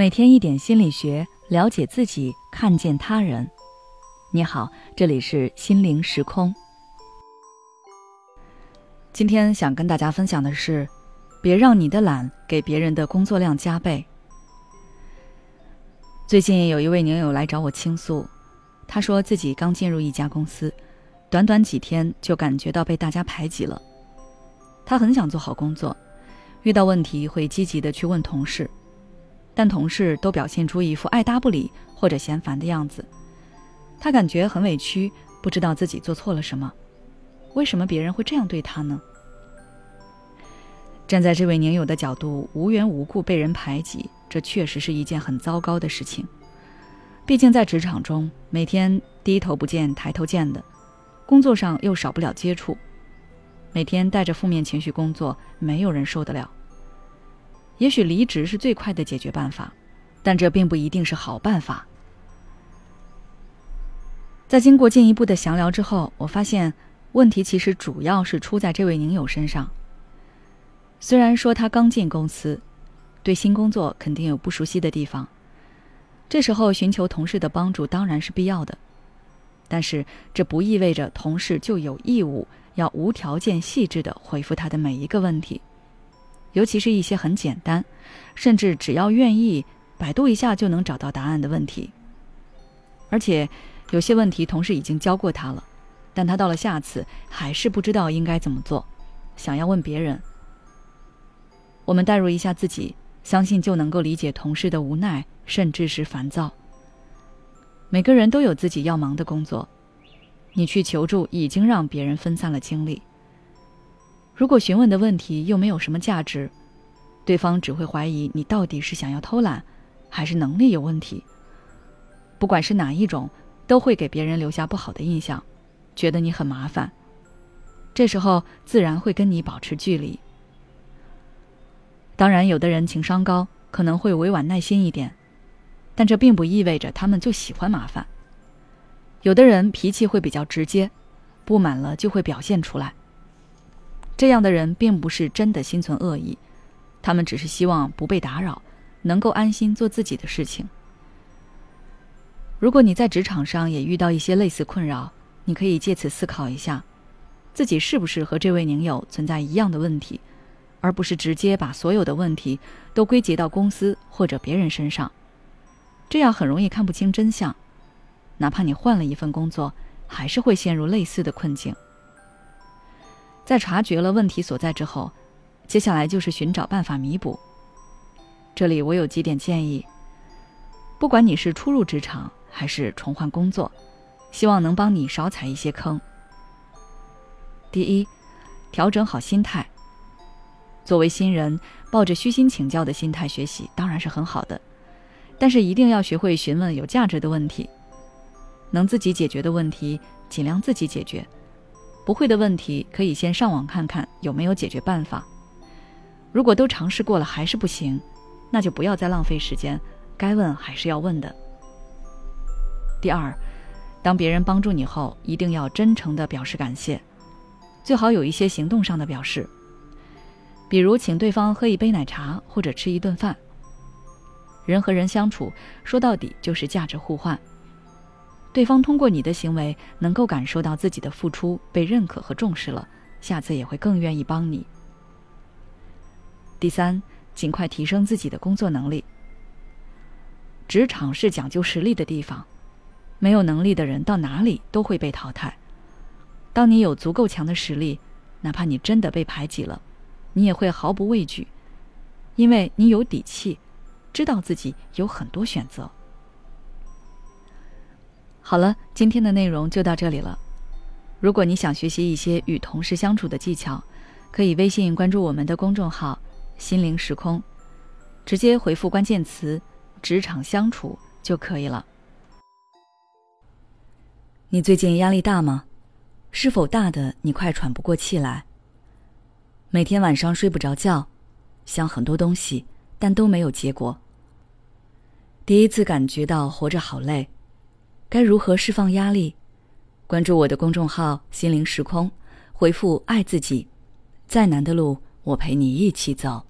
每天一点心理学，了解自己，看见他人。你好，这里是心灵时空。今天想跟大家分享的是，别让你的懒给别人的工作量加倍。最近有一位女友来找我倾诉，他说自己刚进入一家公司，短短几天就感觉到被大家排挤了。他很想做好工作，遇到问题会积极的去问同事。但同事都表现出一副爱答不理或者嫌烦的样子，他感觉很委屈，不知道自己做错了什么，为什么别人会这样对他呢？站在这位宁友的角度，无缘无故被人排挤，这确实是一件很糟糕的事情。毕竟在职场中，每天低头不见抬头见的，工作上又少不了接触，每天带着负面情绪工作，没有人受得了。也许离职是最快的解决办法，但这并不一定是好办法。在经过进一步的详聊之后，我发现问题其实主要是出在这位宁友身上。虽然说他刚进公司，对新工作肯定有不熟悉的地方，这时候寻求同事的帮助当然是必要的，但是这不意味着同事就有义务要无条件、细致的回复他的每一个问题。尤其是一些很简单，甚至只要愿意百度一下就能找到答案的问题。而且，有些问题同事已经教过他了，但他到了下次还是不知道应该怎么做，想要问别人。我们代入一下自己，相信就能够理解同事的无奈，甚至是烦躁。每个人都有自己要忙的工作，你去求助已经让别人分散了精力。如果询问的问题又没有什么价值，对方只会怀疑你到底是想要偷懒，还是能力有问题。不管是哪一种，都会给别人留下不好的印象，觉得你很麻烦。这时候自然会跟你保持距离。当然，有的人情商高，可能会委婉耐心一点，但这并不意味着他们就喜欢麻烦。有的人脾气会比较直接，不满了就会表现出来。这样的人并不是真的心存恶意，他们只是希望不被打扰，能够安心做自己的事情。如果你在职场上也遇到一些类似困扰，你可以借此思考一下，自己是不是和这位宁友存在一样的问题，而不是直接把所有的问题都归结到公司或者别人身上，这样很容易看不清真相。哪怕你换了一份工作，还是会陷入类似的困境。在察觉了问题所在之后，接下来就是寻找办法弥补。这里我有几点建议，不管你是初入职场还是重换工作，希望能帮你少踩一些坑。第一，调整好心态。作为新人，抱着虚心请教的心态学习当然是很好的，但是一定要学会询问有价值的问题，能自己解决的问题尽量自己解决。不会的问题，可以先上网看看有没有解决办法。如果都尝试过了还是不行，那就不要再浪费时间，该问还是要问的。第二，当别人帮助你后，一定要真诚的表示感谢，最好有一些行动上的表示，比如请对方喝一杯奶茶或者吃一顿饭。人和人相处，说到底就是价值互换。对方通过你的行为能够感受到自己的付出被认可和重视了，下次也会更愿意帮你。第三，尽快提升自己的工作能力。职场是讲究实力的地方，没有能力的人到哪里都会被淘汰。当你有足够强的实力，哪怕你真的被排挤了，你也会毫不畏惧，因为你有底气，知道自己有很多选择。好了，今天的内容就到这里了。如果你想学习一些与同事相处的技巧，可以微信关注我们的公众号“心灵时空”，直接回复关键词“职场相处”就可以了。你最近压力大吗？是否大的你快喘不过气来？每天晚上睡不着觉，想很多东西，但都没有结果。第一次感觉到活着好累。该如何释放压力？关注我的公众号“心灵时空”，回复“爱自己”，再难的路我陪你一起走。